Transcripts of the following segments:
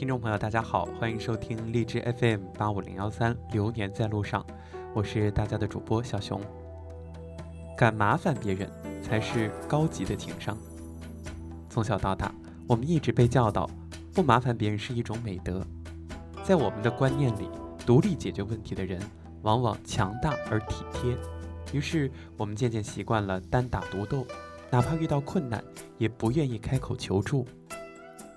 听众朋友，大家好，欢迎收听荔枝 FM 八五零幺三《流年在路上》，我是大家的主播小熊。敢麻烦别人，才是高级的情商。从小到大，我们一直被教导，不麻烦别人是一种美德。在我们的观念里，独立解决问题的人，往往强大而体贴。于是，我们渐渐习惯了单打独斗，哪怕遇到困难，也不愿意开口求助。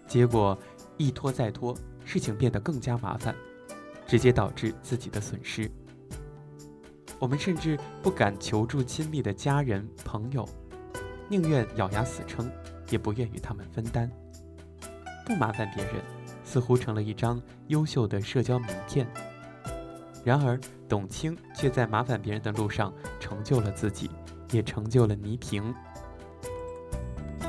结果一拖再拖，事情变得更加麻烦，直接导致自己的损失。我们甚至不敢求助亲密的家人朋友，宁愿咬牙死撑，也不愿与他们分担。不麻烦别人，似乎成了一张优秀的社交名片。然而，董卿却在麻烦别人的路上成就了自己，也成就了倪萍。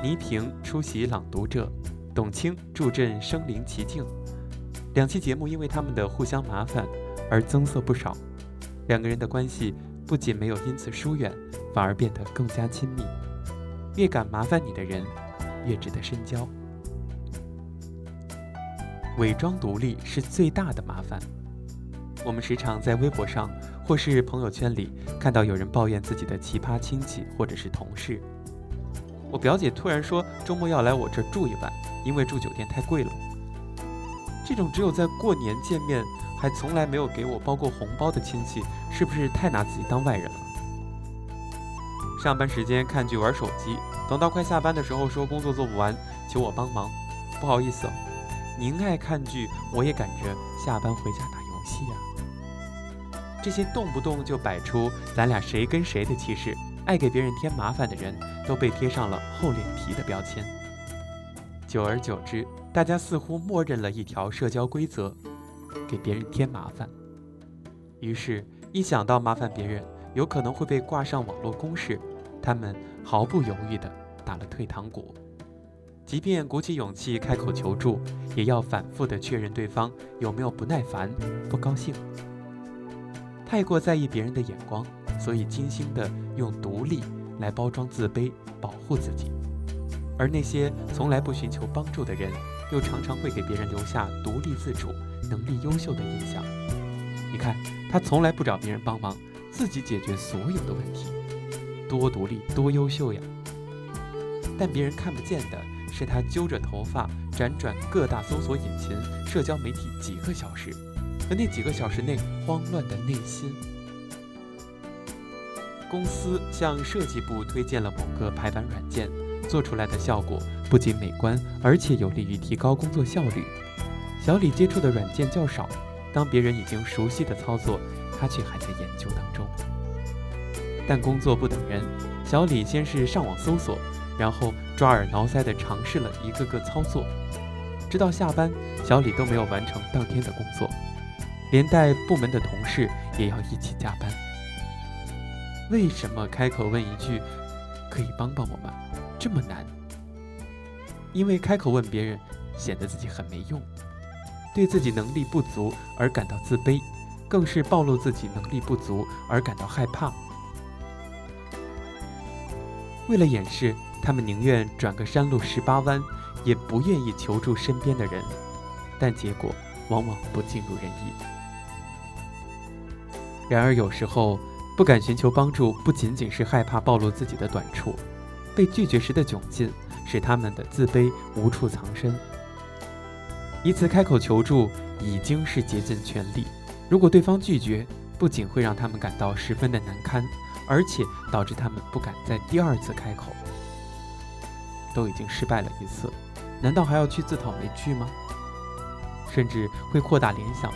倪萍出席《朗读者》。董卿助阵身临其境，两期节目因为他们的互相麻烦而增色不少。两个人的关系不仅没有因此疏远，反而变得更加亲密。越敢麻烦你的人，越值得深交。伪装独立是最大的麻烦。我们时常在微博上或是朋友圈里看到有人抱怨自己的奇葩亲戚或者是同事。我表姐突然说周末要来我这儿住一晚。因为住酒店太贵了，这种只有在过年见面，还从来没有给我包过红包的亲戚，是不是太拿自己当外人了？上班时间看剧玩手机，等到快下班的时候说工作做不完，求我帮忙。不好意思哦，您爱看剧，我也赶着下班回家打游戏呀。这些动不动就摆出咱俩谁跟谁的气势，爱给别人添麻烦的人，都被贴上了厚脸皮的标签。久而久之，大家似乎默认了一条社交规则：给别人添麻烦。于是，一想到麻烦别人有可能会被挂上网络公势，他们毫不犹豫地打了退堂鼓。即便鼓起勇气开口求助，也要反复地确认对方有没有不耐烦、不高兴。太过在意别人的眼光，所以精心地用独立来包装自卑，保护自己。而那些从来不寻求帮助的人，又常常会给别人留下独立自主、能力优秀的印象。你看，他从来不找别人帮忙，自己解决所有的问题，多独立、多优秀呀！但别人看不见的是，他揪着头发辗转各大搜索引擎、社交媒体几个小时，和那几个小时内慌乱的内心。公司向设计部推荐了某个排版软件。做出来的效果不仅美观，而且有利于提高工作效率。小李接触的软件较少，当别人已经熟悉的操作，他却还在研究当中。但工作不等人，小李先是上网搜索，然后抓耳挠腮地尝试了一个个操作，直到下班，小李都没有完成当天的工作，连带部门的同事也要一起加班。为什么开口问一句，可以帮帮我吗？这么难，因为开口问别人，显得自己很没用，对自己能力不足而感到自卑，更是暴露自己能力不足而感到害怕。为了掩饰，他们宁愿转个山路十八弯，也不愿意求助身边的人，但结果往往不尽如人意。然而，有时候不敢寻求帮助，不仅仅是害怕暴露自己的短处。被拒绝时的窘境，使他们的自卑无处藏身。一次开口求助已经是竭尽全力，如果对方拒绝，不仅会让他们感到十分的难堪，而且导致他们不敢再第二次开口。都已经失败了一次，难道还要去自讨没趣吗？甚至会扩大联想：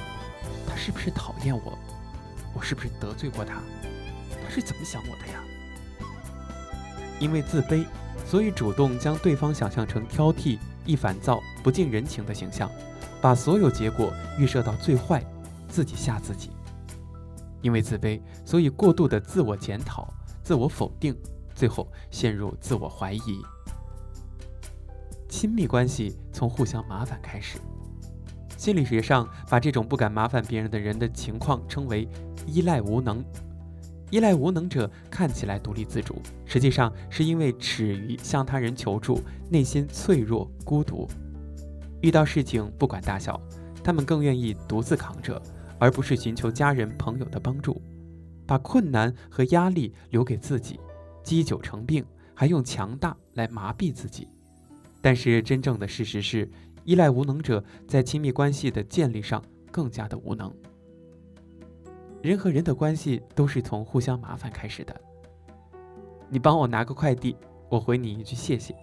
他是不是讨厌我？我是不是得罪过他？是怎么想我的呀？因为自卑，所以主动将对方想象成挑剔、易烦躁、不近人情的形象，把所有结果预设到最坏，自己吓自己。因为自卑，所以过度的自我检讨、自我否定，最后陷入自我怀疑。亲密关系从互相麻烦开始，心理学上把这种不敢麻烦别人的人的情况称为依赖无能。依赖无能者看起来独立自主，实际上是因为耻于向他人求助，内心脆弱孤独。遇到事情不管大小，他们更愿意独自扛着，而不是寻求家人朋友的帮助，把困难和压力留给自己，积久成病，还用强大来麻痹自己。但是真正的事实是，依赖无能者在亲密关系的建立上更加的无能。人和人的关系都是从互相麻烦开始的。你帮我拿个快递，我回你一句谢谢；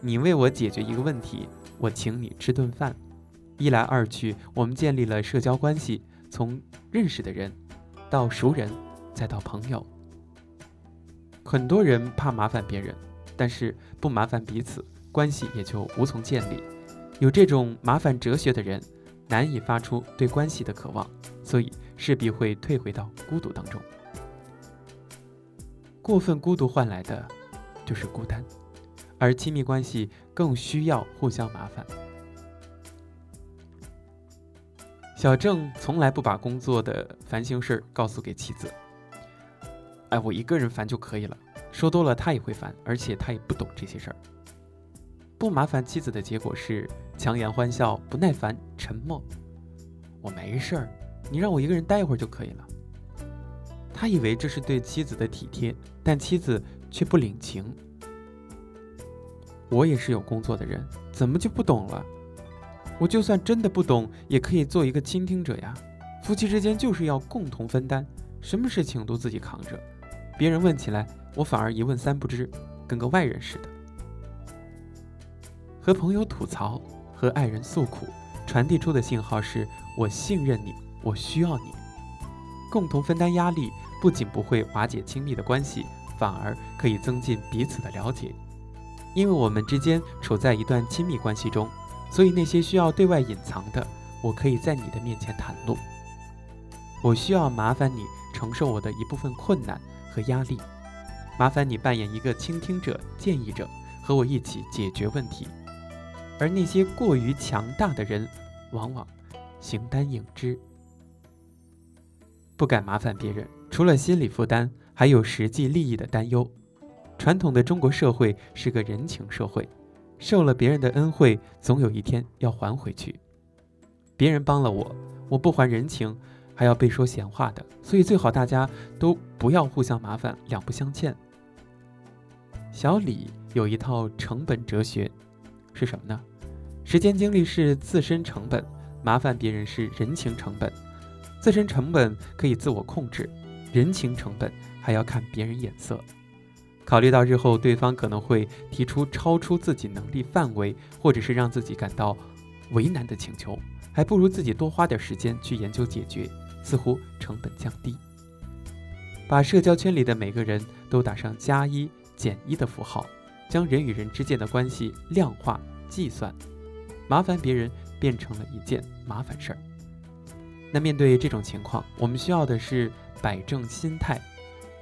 你为我解决一个问题，我请你吃顿饭。一来二去，我们建立了社交关系，从认识的人到熟人，再到朋友。很多人怕麻烦别人，但是不麻烦彼此，关系也就无从建立。有这种麻烦哲学的人，难以发出对关系的渴望，所以势必会退回到孤独当中。过分孤独换来的就是孤单，而亲密关系更需要互相麻烦。小郑从来不把工作的烦心事儿告诉给妻子。哎，我一个人烦就可以了，说多了他也会烦，而且他也不懂这些事儿。不麻烦妻子的结果是强颜欢笑、不耐烦、沉默。我没事儿，你让我一个人待一会儿就可以了。他以为这是对妻子的体贴，但妻子却不领情。我也是有工作的人，怎么就不懂了？我就算真的不懂，也可以做一个倾听者呀。夫妻之间就是要共同分担，什么事情都自己扛着，别人问起来，我反而一问三不知，跟个外人似的。和朋友吐槽，和爱人诉苦，传递出的信号是我信任你，我需要你，共同分担压力。不仅不会瓦解亲密的关系，反而可以增进彼此的了解。因为我们之间处在一段亲密关系中，所以那些需要对外隐藏的，我可以在你的面前袒露。我需要麻烦你承受我的一部分困难和压力，麻烦你扮演一个倾听者、建议者，和我一起解决问题。而那些过于强大的人，往往形单影只，不敢麻烦别人。除了心理负担，还有实际利益的担忧。传统的中国社会是个人情社会，受了别人的恩惠，总有一天要还回去。别人帮了我，我不还人情，还要被说闲话的。所以最好大家都不要互相麻烦，两不相欠。小李有一套成本哲学，是什么呢？时间精力是自身成本，麻烦别人是人情成本。自身成本可以自我控制。人情成本还要看别人眼色，考虑到日后对方可能会提出超出自己能力范围，或者是让自己感到为难的请求，还不如自己多花点时间去研究解决，似乎成本降低。把社交圈里的每个人都打上加一减一的符号，将人与人之间的关系量化计算，麻烦别人变成了一件麻烦事儿。那面对这种情况，我们需要的是。摆正心态，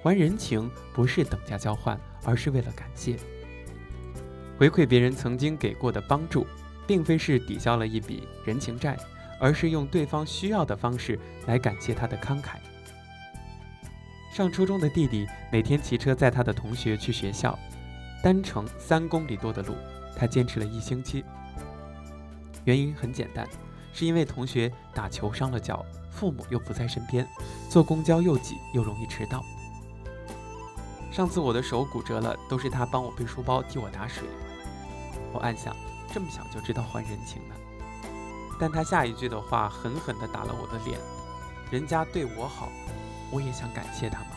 还人情不是等价交换，而是为了感谢。回馈别人曾经给过的帮助，并非是抵消了一笔人情债，而是用对方需要的方式来感谢他的慷慨。上初中的弟弟每天骑车载他的同学去学校，单程三公里多的路，他坚持了一星期。原因很简单，是因为同学打球伤了脚。父母又不在身边，坐公交又挤又容易迟到。上次我的手骨折了，都是他帮我背书包、替我打水。我暗想，这么小就知道还人情呢。但他下一句的话狠狠地打了我的脸。人家对我好，我也想感谢他吗？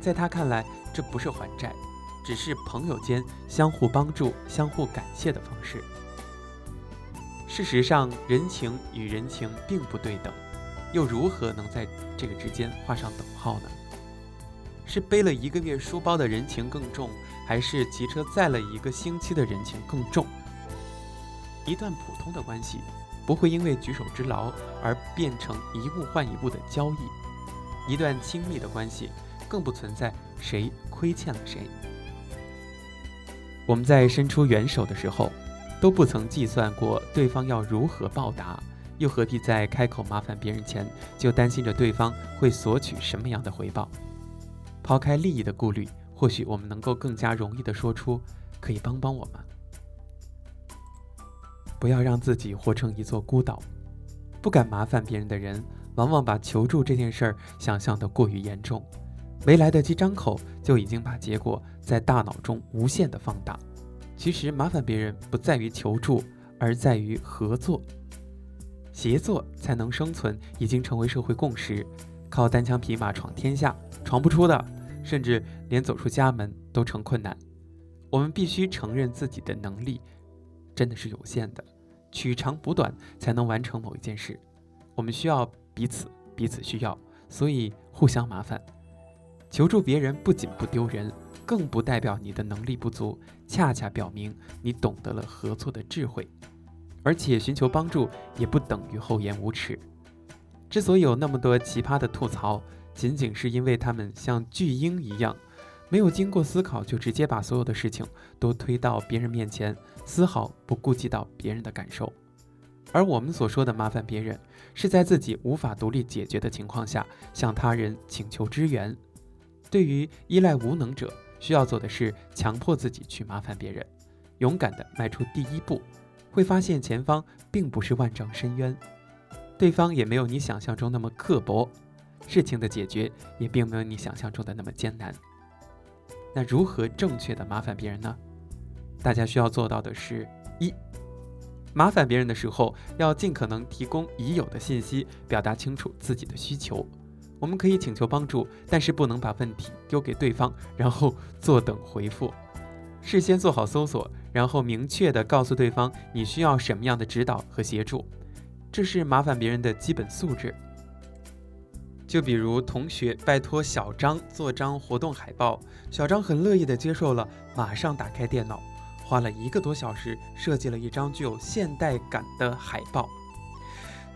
在他看来，这不是还债，只是朋友间相互帮助、相互感谢的方式。事实上，人情与人情并不对等。又如何能在这个之间画上等号呢？是背了一个月书包的人情更重，还是骑车载了一个星期的人情更重？一段普通的关系不会因为举手之劳而变成一物换一物的交易，一段亲密的关系更不存在谁亏欠了谁。我们在伸出援手的时候，都不曾计算过对方要如何报答。又何必在开口麻烦别人前，就担心着对方会索取什么样的回报？抛开利益的顾虑，或许我们能够更加容易地说出：“可以帮帮我吗？”不要让自己活成一座孤岛。不敢麻烦别人的人，往往把求助这件事儿想象得过于严重，没来得及张口，就已经把结果在大脑中无限的放大。其实麻烦别人不在于求助，而在于合作。协作才能生存，已经成为社会共识。靠单枪匹马闯天下，闯不出的，甚至连走出家门都成困难。我们必须承认自己的能力真的是有限的，取长补短才能完成某一件事。我们需要彼此，彼此需要，所以互相麻烦。求助别人不仅不丢人，更不代表你的能力不足，恰恰表明你懂得了合作的智慧。而且寻求帮助也不等于厚颜无耻。之所以有那么多奇葩的吐槽，仅仅是因为他们像巨婴一样，没有经过思考就直接把所有的事情都推到别人面前，丝毫不顾及到别人的感受。而我们所说的麻烦别人，是在自己无法独立解决的情况下，向他人请求支援。对于依赖无能者，需要做的是强迫自己去麻烦别人，勇敢地迈出第一步。会发现前方并不是万丈深渊，对方也没有你想象中那么刻薄，事情的解决也并没有你想象中的那么艰难。那如何正确的麻烦别人呢？大家需要做到的是：一、麻烦别人的时候要尽可能提供已有的信息，表达清楚自己的需求。我们可以请求帮助，但是不能把问题丢给对方，然后坐等回复。事先做好搜索。然后明确的告诉对方你需要什么样的指导和协助，这是麻烦别人的基本素质。就比如同学拜托小张做张活动海报，小张很乐意的接受了，马上打开电脑，花了一个多小时设计了一张具有现代感的海报。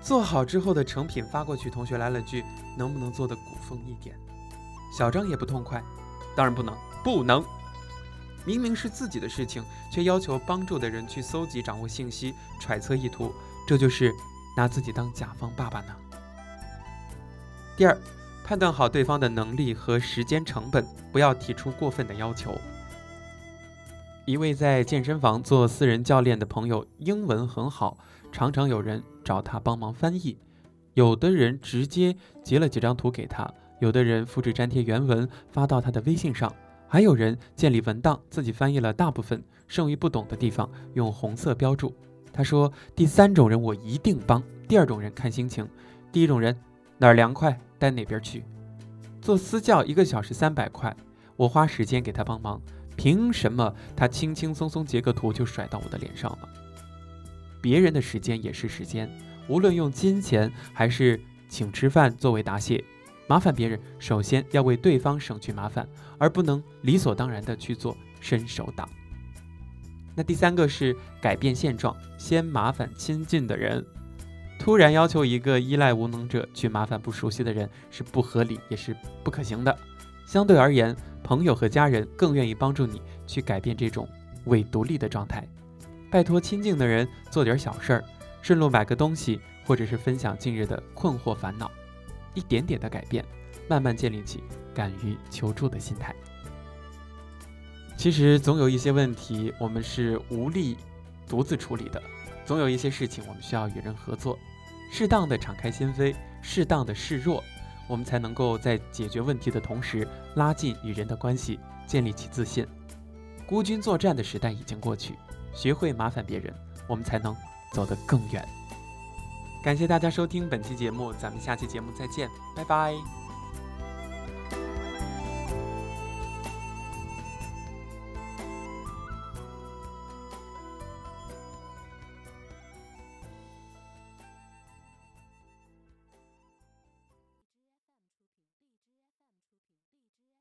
做好之后的成品发过去，同学来了句：“能不能做的古风一点？”小张也不痛快，当然不能，不能。明明是自己的事情，却要求帮助的人去搜集、掌握信息、揣测意图，这就是拿自己当甲方爸爸呢。第二，判断好对方的能力和时间成本，不要提出过分的要求。一位在健身房做私人教练的朋友，英文很好，常常有人找他帮忙翻译。有的人直接截了几张图给他，有的人复制粘贴原文发到他的微信上。还有人建立文档，自己翻译了大部分，剩余不懂的地方用红色标注。他说：“第三种人我一定帮，第二种人看心情。第一种人哪儿凉快带哪边去。做私教一个小时三百块，我花时间给他帮忙，凭什么他轻轻松松截个图就甩到我的脸上了？别人的时间也是时间，无论用金钱还是请吃饭作为答谢。”麻烦别人，首先要为对方省去麻烦，而不能理所当然的去做伸手党。那第三个是改变现状，先麻烦亲近的人。突然要求一个依赖无能者去麻烦不熟悉的人，是不合理也是不可行的。相对而言，朋友和家人更愿意帮助你去改变这种伪独立的状态。拜托亲近的人做点小事儿，顺路买个东西，或者是分享近日的困惑烦恼。一点点的改变，慢慢建立起敢于求助的心态。其实总有一些问题我们是无力独自处理的，总有一些事情我们需要与人合作，适当的敞开心扉，适当的示弱，我们才能够在解决问题的同时拉近与人的关系，建立起自信。孤军作战的时代已经过去，学会麻烦别人，我们才能走得更远。感谢大家收听本期节目，咱们下期节目再见，拜拜。